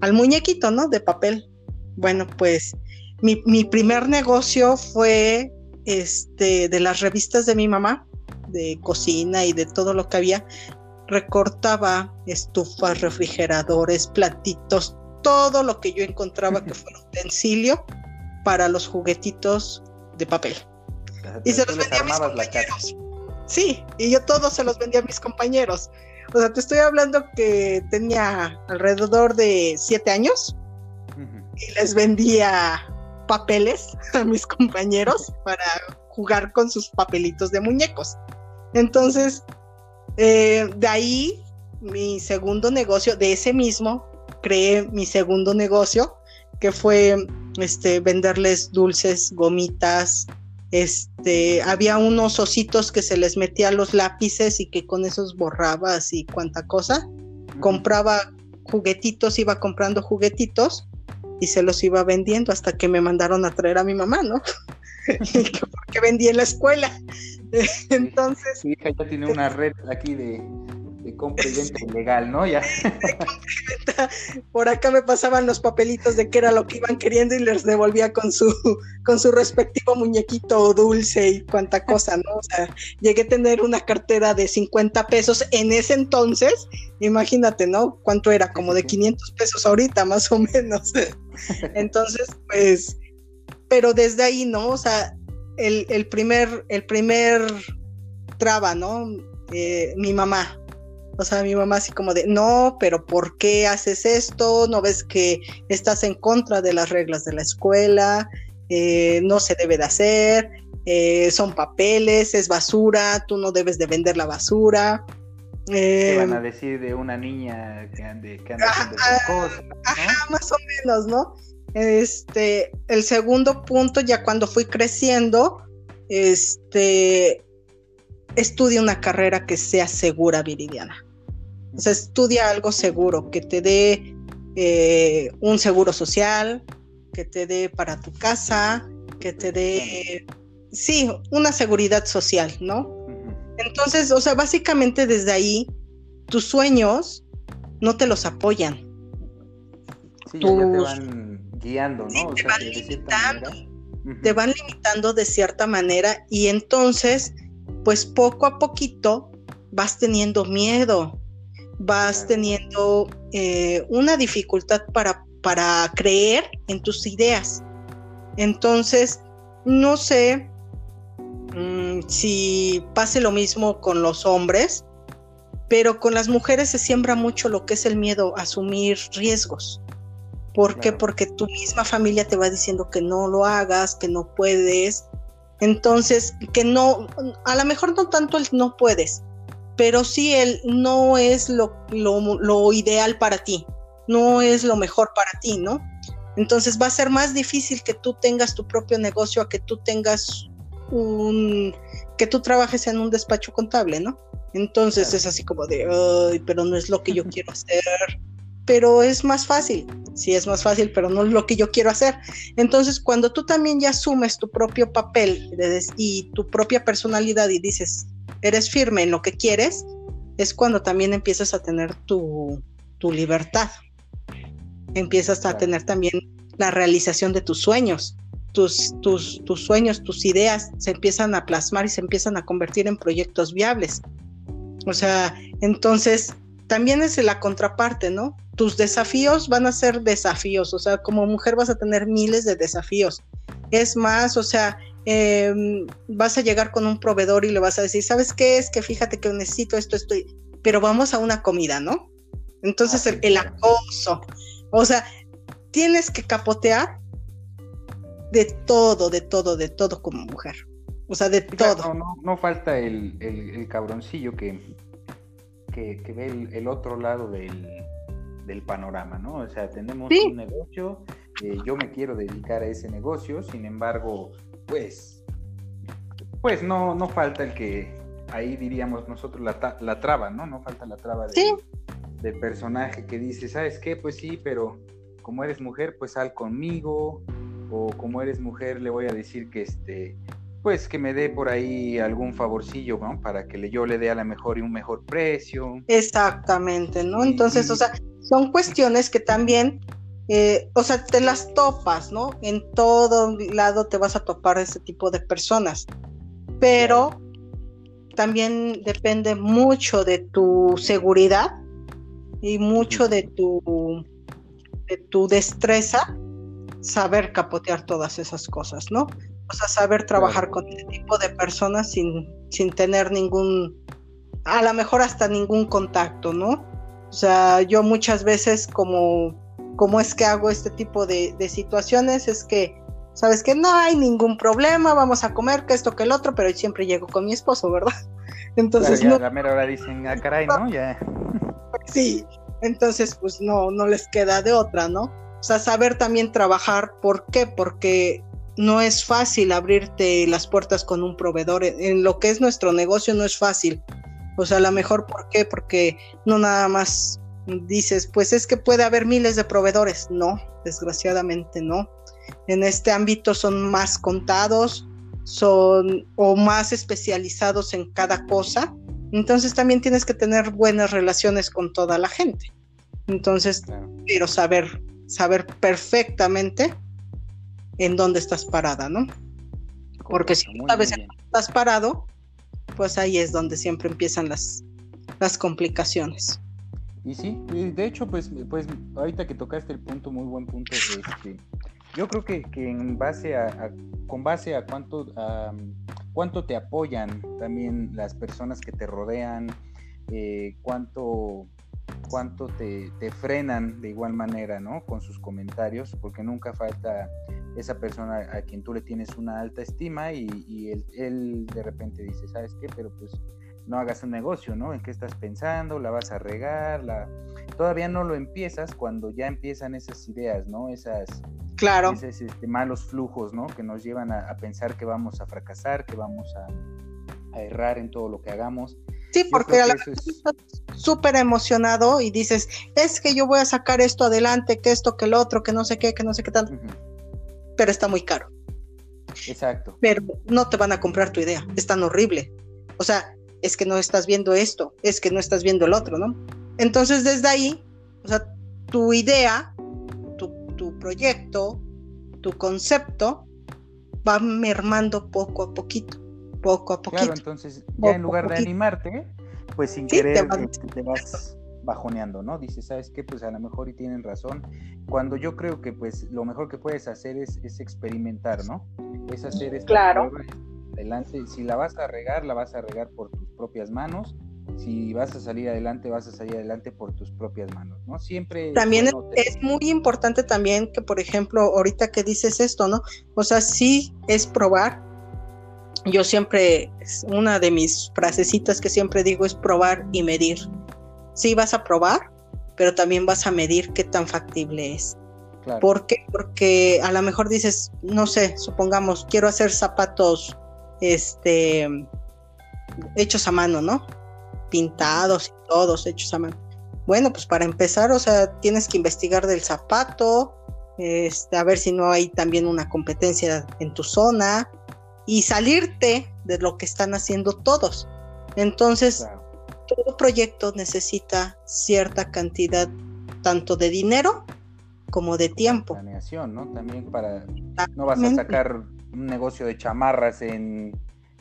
al muñequito, ¿no? De papel. Bueno, pues mi, mi primer negocio fue este de las revistas de mi mamá, de cocina y de todo lo que había. Recortaba estufas, refrigeradores, platitos, todo lo que yo encontraba que fuera utensilio para los juguetitos de papel. y se los vendía a mis compañeros. Sí, y yo todos se los vendía a mis compañeros. O sea, te estoy hablando que tenía alrededor de siete años y les vendía papeles a mis compañeros para jugar con sus papelitos de muñecos. Entonces, eh, de ahí mi segundo negocio, de ese mismo, creé mi segundo negocio, que fue este, venderles dulces, gomitas, este, había unos ositos que se les metía los lápices y que con esos borrabas y cuánta cosa. Compraba juguetitos, iba comprando juguetitos y se los iba vendiendo hasta que me mandaron a traer a mi mamá, ¿no? [LAUGHS] porque vendí en la escuela. [LAUGHS] Entonces. Mi hija ya tiene una red aquí de, de compra y venta ilegal, ¿no? Ya. Por acá me pasaban los papelitos de qué era lo que iban queriendo y les devolvía con su, con su respectivo muñequito dulce y cuánta cosa, ¿no? O sea, llegué a tener una cartera de 50 pesos en ese entonces, imagínate, ¿no? ¿Cuánto era? Como de 500 pesos ahorita, más o menos. [LAUGHS] Entonces, pues, pero desde ahí, ¿no? O sea, el, el primer, el primer traba, ¿no? Eh, mi mamá, o sea, mi mamá así como de, no, pero ¿por qué haces esto? ¿No ves que estás en contra de las reglas de la escuela? Eh, no se debe de hacer, eh, son papeles, es basura, tú no debes de vender la basura. ¿Qué van a em, decir de una niña que ande, que ande haciendo cosas? Ajá, más o menos, ¿no? Este, el segundo punto, ya cuando fui creciendo, este, estudia una carrera que sea segura, Viridiana. O sea, estudia algo seguro, que te dé eh, un seguro social, que te dé para tu casa, que te dé, sí, una seguridad social, ¿no? Entonces, o sea, básicamente desde ahí, tus sueños no te los apoyan. Sí, ya te van guiando, ¿no? te van limitando. Te van limitando de cierta manera y entonces, pues poco a poquito vas teniendo miedo, vas teniendo eh, una dificultad para, para creer en tus ideas. Entonces, no sé mm, si pase lo mismo con los hombres, pero con las mujeres se siembra mucho lo que es el miedo a asumir riesgos. ¿Por qué? Porque tu misma familia te va diciendo que no lo hagas, que no puedes. Entonces, que no, a lo mejor no tanto el no puedes, pero sí él no es lo, lo, ideal para ti, no es lo mejor para ti, ¿no? Entonces va a ser más difícil que tú tengas tu propio negocio a que tú tengas un, que tú trabajes en un despacho contable, ¿no? Entonces es así como de, ay, pero no es lo que yo [LAUGHS] quiero hacer, pero es más fácil, sí es más fácil, pero no es lo que yo quiero hacer. Entonces cuando tú también ya asumes tu propio papel y tu propia personalidad y dices, eres firme en lo que quieres, es cuando también empiezas a tener tu, libertad. Empiezas a tener también la realización de tus sueños. Tus, tus, tus sueños, tus ideas se empiezan a plasmar y se empiezan a convertir en proyectos viables. O sea, entonces también es la contraparte, ¿no? Tus desafíos van a ser desafíos, o sea, como mujer vas a tener miles de desafíos. Es más, o sea, Em, vas a llegar con un proveedor y le vas a decir, ¿sabes qué es? Que fíjate que necesito esto, estoy, pero vamos a una comida, ¿no? Entonces el, acoso, o sea, tienes que capotear de todo, de todo, de todo como mujer. O sea, de todo. No, falta el, el, cabroncillo que, que, ve el, otro lado del, del, panorama, ¿no? O sea, tenemos un negocio, eh, yo me quiero dedicar a ese negocio, sin embargo, pues pues no, no falta el que ahí diríamos nosotros la, la traba, ¿no? No falta la traba de, del personaje que dice, ¿sabes qué? Pues sí, pero como eres mujer, pues sal conmigo, o como eres mujer, le voy a decir que este, pues que me dé por ahí algún favorcillo, ¿no? Para que yo le dé a la mejor y un mejor precio. Exactamente, ¿no? Entonces, o sea, son cuestiones que también, eh, o sea, te las topas, ¿no? En todo lado te vas a topar ese tipo de personas, pero también depende mucho de tu seguridad y mucho de tu de tu destreza saber capotear todas esas cosas, ¿no? O sea, saber trabajar con este tipo de personas sin, sin tener ningún, a lo mejor hasta ningún contacto, ¿no? O sea, yo muchas veces como, como es que hago este tipo de, situaciones, es que, sabes que no hay ningún problema, vamos a comer, que esto, que el otro, pero siempre llego con mi esposo, ¿verdad? [LAUGHS] Entonces, no, la mera hora dicen, ah, caray, ¿no? Ya. [LAUGHS] Sí, entonces pues no, no les queda de otra, ¿no? O sea, saber también trabajar, ¿por qué? Porque no es fácil abrirte las puertas con un proveedor. En lo que es nuestro negocio no es fácil. O sea, a lo mejor, ¿por qué? Porque no nada más dices, pues es que puede haber miles de proveedores. No, desgraciadamente no. En este ámbito son más contados, son o más especializados en cada cosa entonces también tienes que tener buenas relaciones con toda la gente. Entonces, quiero saber, saber perfectamente en dónde estás parada, ¿no? Porque si no sabes en dónde estás parado, pues ahí es donde siempre empiezan las, las complicaciones. Y sí, de hecho, pues, pues ahorita que tocaste el punto, muy buen punto, este, yo creo que, que en base a, con base a cuánto, cuánto te apoyan también las personas que te rodean, eh, cuánto, cuánto te, frenan de igual manera, ¿no? Con sus comentarios, porque nunca falta esa persona a quien tú le tienes una alta estima y, él, él, de repente dice, ¿sabes qué? Pero pues no hagas un negocio, ¿no? ¿En qué estás pensando? ¿La vas a regar? La... Todavía no lo empiezas cuando ya empiezan esas ideas, ¿no? Esas, claro. esos este, malos flujos, ¿no? Que nos llevan a, pensar que vamos a fracasar, que vamos a, errar en todo lo que hagamos. Sí, porque a la estás súper emocionado y dices, es que yo voy a sacar esto adelante, que esto, que el otro, que no sé qué, que no sé qué tanto. Pero está muy caro. Exacto. Pero no te van a comprar tu idea, es tan horrible. O sea, es que no estás viendo esto, es que no estás viendo el otro, ¿no? Entonces desde ahí, o sea, tu idea, tu, proyecto, tu concepto va mermando poco a poquito, poco a poquito. Claro, entonces ya en lugar de animarte, pues sin querer este, te, vas bajoneando, ¿no? Dices, ¿sabes qué? Pues a lo mejor y tienen razón. Cuando yo creo que pues lo mejor que puedes hacer es, es experimentar, ¿no? Es hacer esta claro adelante. Si la vas a regar, la vas a regar por tus propias manos. Si vas a salir adelante, vas a salir adelante por tus propias manos, ¿no? Siempre. También es, muy importante también que, por ejemplo, ahorita que dices esto, ¿no? O sea, sí es probar. Yo siempre, una de mis frasecitas que siempre digo es probar y medir. Sí vas a probar, pero también vas a medir qué tan factible es. ¿Por qué? Porque a lo mejor dices, no sé, supongamos, quiero hacer zapatos este, hechos a mano, ¿no? Pintados y todos hechos a mano. Bueno, pues para empezar, o sea, tienes que investigar del zapato, este, a ver si no hay también una competencia en tu zona y salirte de lo que están haciendo todos. Entonces, todo proyecto necesita cierta cantidad tanto de dinero como de tiempo. Planeación, ¿no? También para no vas a sacar un negocio de chamarras en,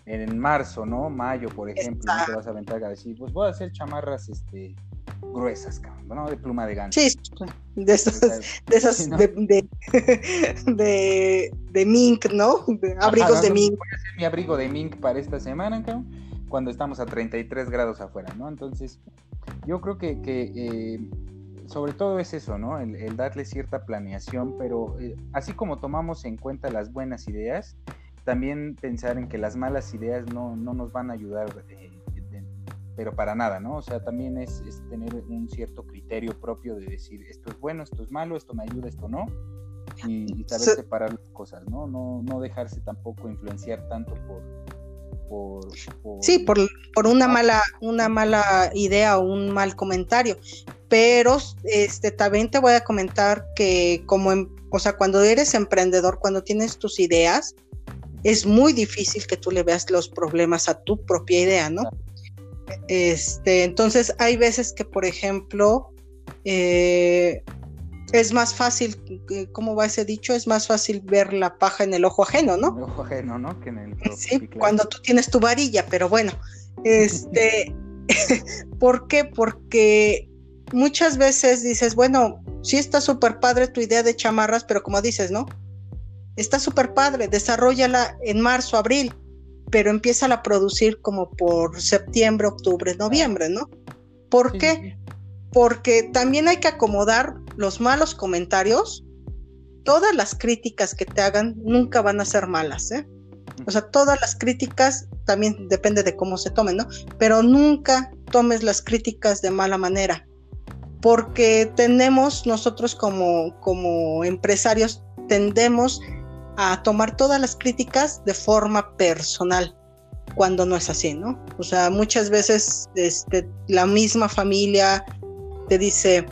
en marzo, ¿no? Mayo, por ejemplo, no te vas a aventar a decir, pues voy a hacer chamarras este, gruesas, ¿no? De pluma de ganso. Sí, de esas, de, esas [LAUGHS] de, de, mink, ¿no? abrigos de mink. Voy a hacer mi abrigo de mink para esta semana, cabrón, cuando estamos a 33 grados afuera, ¿no? Entonces, yo creo que, que eh, sobre todo es eso, ¿no? El, darle cierta planeación, pero eh, así como tomamos en cuenta las buenas ideas, también pensar en que las malas ideas no, nos van a ayudar, eh, pero para nada, ¿no? O sea, también es, tener un cierto criterio propio de decir, esto es bueno, esto es malo, esto me ayuda, esto no, y, saber separar las cosas, ¿no? ¿no? No dejarse tampoco influenciar tanto por, por, sí, por, por una ah. mala, una mala idea o un mal comentario. Pero este también te voy a comentar que como em, o sea, cuando eres emprendedor, cuando tienes tus ideas, es muy difícil que tú le veas los problemas a tu propia idea, ¿no? Este, entonces hay veces que, por ejemplo, eh, es más fácil, ¿cómo va ese dicho? Es más fácil ver la paja en el ojo ajeno, ¿no? En el ojo ajeno, ¿no? Que en el Sí, cuando tú tienes tu varilla, pero bueno, este, [LAUGHS] ¿por qué? Porque muchas veces dices, bueno, sí está súper padre tu idea de chamarras, pero como dices, ¿no? Está súper padre, desarrollala en marzo, abril, pero empieza a producir como por septiembre, octubre, noviembre, ¿no? ¿Por qué? Porque también hay que acomodar los malos comentarios. Todas las críticas que te hagan nunca van a ser malas, ¿eh? O sea, todas las críticas también depende de cómo se tomen, ¿no? Pero nunca tomes las críticas de mala manera, porque tenemos nosotros como, como empresarios, tendemos a tomar todas las críticas de forma personal, cuando no es así, ¿no? O sea, muchas veces este, la misma familia te dice,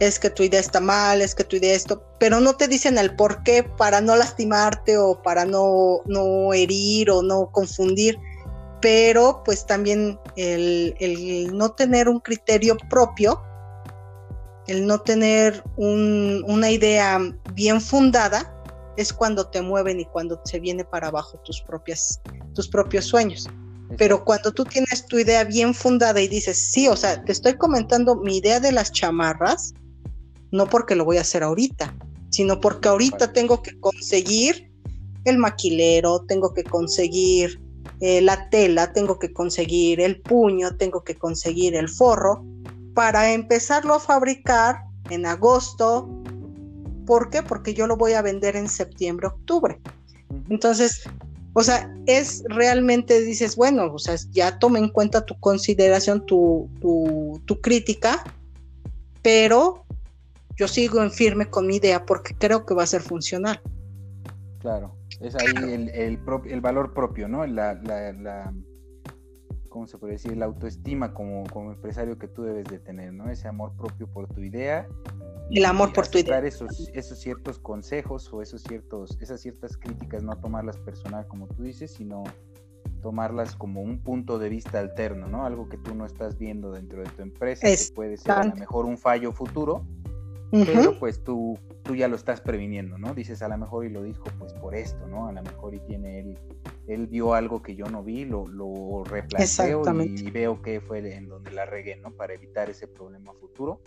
es que tu idea está mal, es que tu idea esto, pero no te dicen el por qué para no lastimarte o para no, no herir o no confundir, pero pues también el, el no tener un criterio propio, el no tener un, una idea bien fundada, es cuando te mueven y cuando se viene para abajo tus, propias, tus propios sueños. Pero cuando tú tienes tu idea bien fundada y dices, sí, o sea, te estoy comentando mi idea de las chamarras, no porque lo voy a hacer ahorita, sino porque ahorita tengo que conseguir el maquilero, tengo que conseguir eh, la tela, tengo que conseguir el puño, tengo que conseguir el forro para empezarlo a fabricar en agosto, ¿Por qué? Porque yo lo voy a vender en septiembre, octubre. Entonces, o sea, es realmente, dices, bueno, o sea, ya tome en cuenta tu consideración, tu, tu, crítica, pero yo sigo en firme con mi idea porque creo que va a ser funcional. Claro, es ahí el, el, el valor propio, ¿no? La, la, la, ¿cómo se puede decir? La autoestima como, como empresario que tú debes de tener, ¿no? Ese amor propio por tu idea el amor por tu idea. Esos, esos ciertos consejos o esos ciertos, esas ciertas críticas, no tomarlas personal como tú dices, sino tomarlas como un punto de vista alterno, ¿no? Algo que tú no estás viendo dentro de tu empresa, que puede ser a lo mejor un fallo futuro, pero pues tú, tú ya lo estás previniendo, ¿no? Dices a lo mejor y lo dijo pues por esto, ¿no? A lo mejor y tiene él, él vio algo que yo no vi, lo, lo replanteo y veo que fue en donde la regué, ¿no? Para evitar ese problema futuro.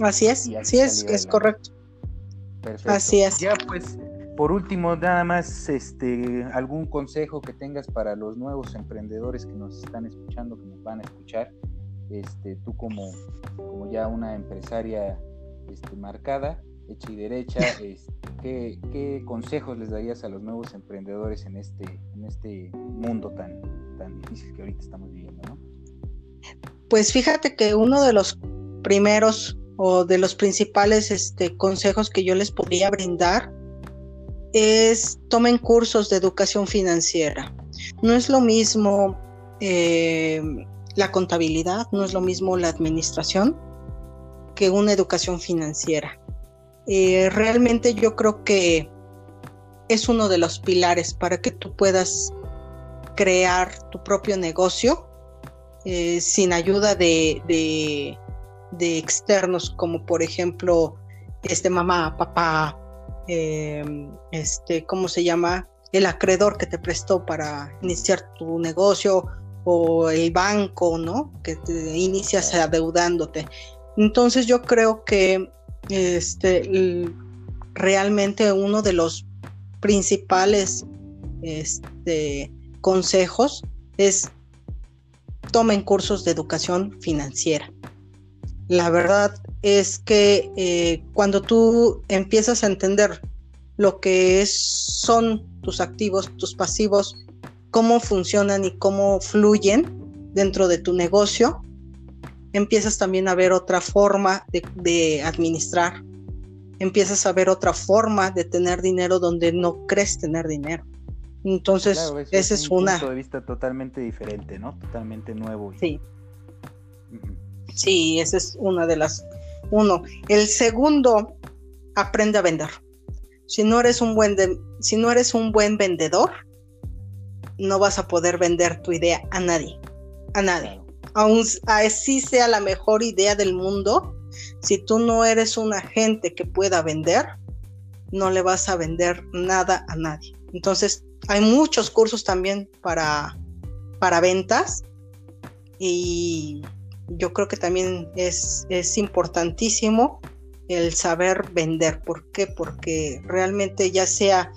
Así es, así es, es correcto. Perfecto. Así es. Ya pues, por último, nada más, este, algún consejo que tengas para los nuevos emprendedores que nos están escuchando, que nos van a escuchar, este, tú como, como ya una empresaria este, marcada, hecha y derecha, [LAUGHS] este, ¿qué, consejos les darías a los nuevos emprendedores en este, en este mundo tan, tan difícil que ahorita estamos viviendo? ¿no? Pues fíjate que uno de los primeros o de los principales este, consejos que yo les podría brindar es tomen cursos de educación financiera. No es lo mismo eh, la contabilidad, no es lo mismo la administración, que una educación financiera. Eh, realmente yo creo que es uno de los pilares para que tú puedas crear tu propio negocio eh, sin ayuda de, de, externos como por ejemplo este mamá, papá, em, este, ¿cómo se llama? El acreedor que te prestó para iniciar tu negocio o el banco, ¿no? Que te inicias adeudándote. Entonces yo creo que este, realmente uno de los principales este, consejos es tomen cursos de educación financiera. La verdad es que eh, cuando tú empiezas a entender lo que son tus activos, tus pasivos, cómo funcionan y cómo fluyen dentro de tu negocio, empiezas también a ver otra forma de, administrar, empiezas a ver otra forma de tener dinero donde no crees tener dinero. Entonces, esa es, una. punto de vista totalmente diferente, ¿no? Totalmente nuevo. Sí. Sí, esa es una de las. Uno. El segundo, aprende a vender. Si no eres un buen, si no eres un buen vendedor, no vas a poder vender tu idea a nadie. A nadie. Aún así sea la mejor idea del mundo, si tú no eres un agente que pueda vender, no le vas a vender nada a nadie. Entonces, hay muchos cursos también para, para ventas y yo creo que también es, es importantísimo el saber vender. ¿Por qué? Porque realmente ya sea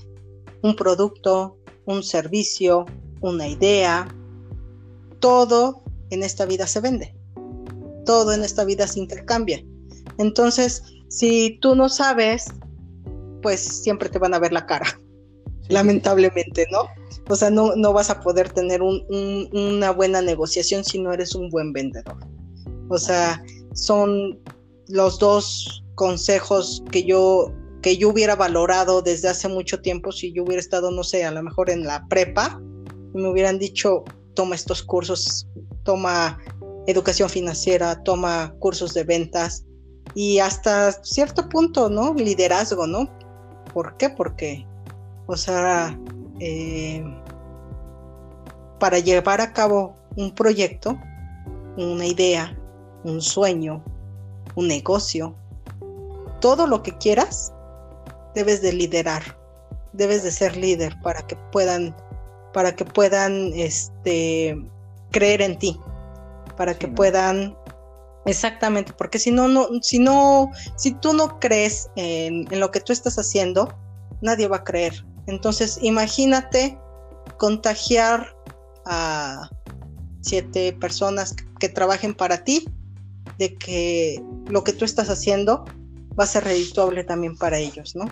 un producto, un servicio, una idea, todo en esta vida se vende. Todo en esta vida se intercambia. Entonces, si tú no sabes, pues siempre te van a ver la cara, lamentablemente, ¿no? O sea, no, no vas a poder tener una buena negociación si no eres un buen vendedor. O sea, son los dos consejos que yo que yo hubiera valorado desde hace mucho tiempo si yo hubiera estado, no sé, a lo mejor en la prepa, me hubieran dicho, toma estos cursos, toma educación financiera, toma cursos de ventas y hasta cierto punto, ¿no? Liderazgo, ¿no? ¿Por qué? Porque, o sea, eh, para llevar a cabo un proyecto, una idea, un sueño, un negocio, todo lo que quieras, debes de liderar, debes de ser líder para que puedan, para que puedan este, creer en ti, para que puedan Exactamente, porque si no, no, si no, si tú no crees en, lo que tú estás haciendo, nadie va a creer. Entonces, imagínate contagiar a siete personas que trabajen para ti de que lo que tú estás haciendo va a ser redituable también para ellos, ¿no?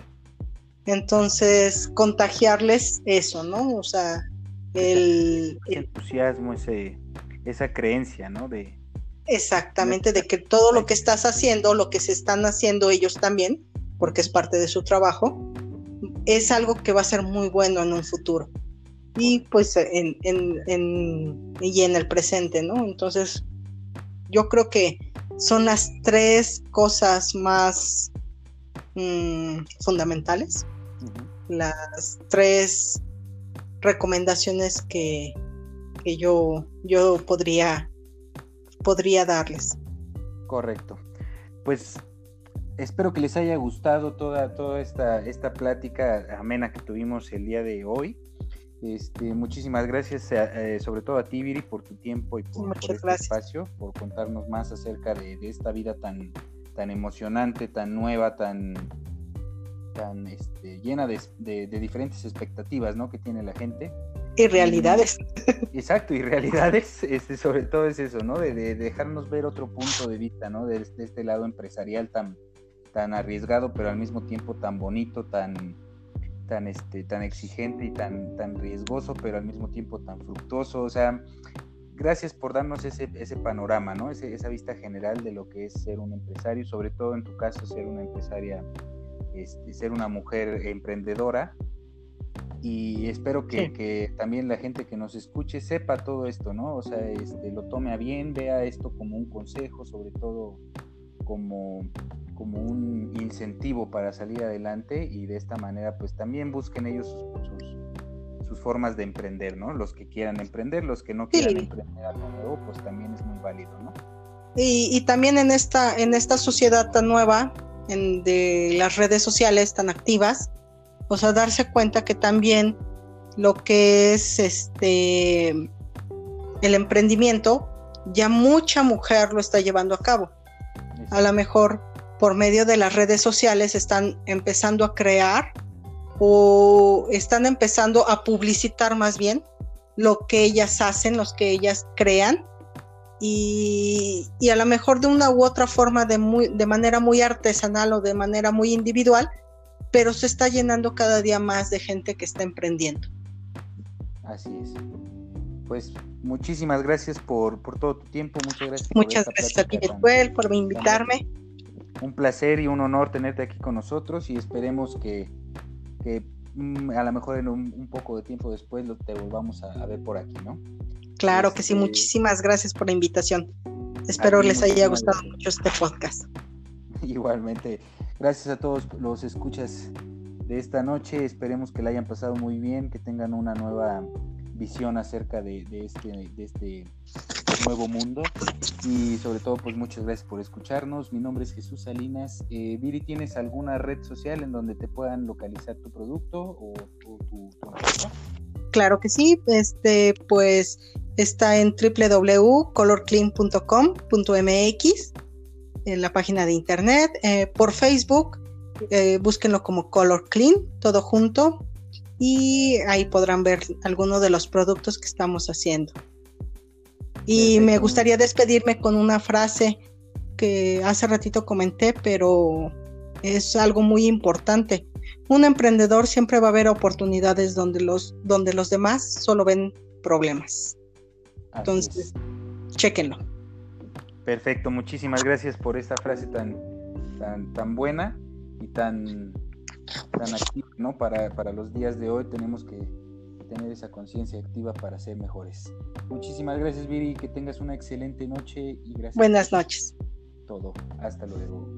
Entonces, contagiarles eso, ¿no? O sea, el, entusiasmo, ese, esa creencia, ¿no? De, exactamente, de que todo lo que estás haciendo, lo que se están haciendo ellos también, porque es parte de su trabajo, es algo que va a ser muy bueno en un futuro. Y pues en, en, en, y en el presente, ¿no? Entonces, yo creo que son las tres cosas más mm, fundamentales, las tres recomendaciones que, que yo, yo podría, podría darles. Correcto. Pues espero que les haya gustado toda, toda esta, esta plática amena que tuvimos el día de hoy. Este, muchísimas gracias, eh, sobre todo a ti, Viri, por tu tiempo y por, este espacio, por contarnos más acerca de, esta vida tan, tan emocionante, tan nueva, tan, tan este, llena de, diferentes expectativas ¿no? que tiene la gente. Y realidades. exacto, y realidades, [LAUGHS] este, sobre todo es eso, ¿no? De, dejarnos ver otro punto de vista, ¿no? De, este lado empresarial tan, tan arriesgado, pero al mismo tiempo tan bonito, tan, tan, este, tan exigente y tan, tan riesgoso, pero al mismo tiempo tan fructuoso. O sea, gracias por darnos ese, ese panorama, ¿no? esa vista general de lo que es ser un empresario, sobre todo en tu caso ser una empresaria, este, ser una mujer emprendedora. Y espero que, que, también la gente que nos escuche sepa todo esto, ¿no? O sea, este, lo tome a bien, vea esto como un consejo, sobre todo como como un incentivo para salir adelante y de esta manera pues también busquen ellos sus, sus, formas de emprender, ¿no? Los que quieran emprender, los que no quieran emprender algo nuevo, pues también es muy válido, ¿no? Y, y también en esta, en esta sociedad tan nueva, en, de las redes sociales tan activas, o sea, darse cuenta que también lo que es este el emprendimiento, ya mucha mujer lo está llevando a cabo. A lo mejor por medio de las redes sociales están empezando a crear o están empezando a publicitar más bien lo que ellas hacen, los que ellas crean y, a lo mejor de una u otra forma de, muy, de manera muy artesanal o de manera muy individual, pero se está llenando cada día más de gente que está emprendiendo. Así es. Pues muchísimas gracias por, todo tu tiempo, muchas gracias. Muchas gracias a ti, por invitarme un placer y un honor tenerte aquí con nosotros y esperemos que, mm, a lo mejor en un, poco de tiempo después lo, te volvamos a, ver por aquí, ¿no? Claro que sí, este, muchísimas gracias por la invitación. Espero les haya gustado mucho este podcast. [LAUGHS] Igualmente, gracias a todos los escuchas de esta noche. Esperemos que la hayan pasado muy bien, que tengan una nueva visión acerca de, este, de este nuevo mundo. Y sobre todo, pues muchas gracias por escucharnos. Mi nombre es Jesús Salinas. Eh, Viri, ¿tienes alguna red social en donde te puedan localizar tu producto o, tu, Claro que sí, este pues está en www.colorclean.com.mx en la página de internet, eh, por Facebook, eh, búsquenlo como Color Clean, todo junto, y ahí podrán ver algunos de los productos que estamos haciendo. Y me gustaría despedirme con una frase que hace ratito comenté, pero es algo muy importante. Un emprendedor siempre va a ver oportunidades donde los, donde los demás solo ven problemas. Entonces, chequenlo. Perfecto, muchísimas gracias por esta frase tan, tan, tan buena y tan tan activa, ¿no? Para, para los días de hoy tenemos que tener esa conciencia activa para ser mejores. Muchísimas gracias, Viri, que tengas una excelente noche y gracias. Buenas noches. Todo. Hasta luego.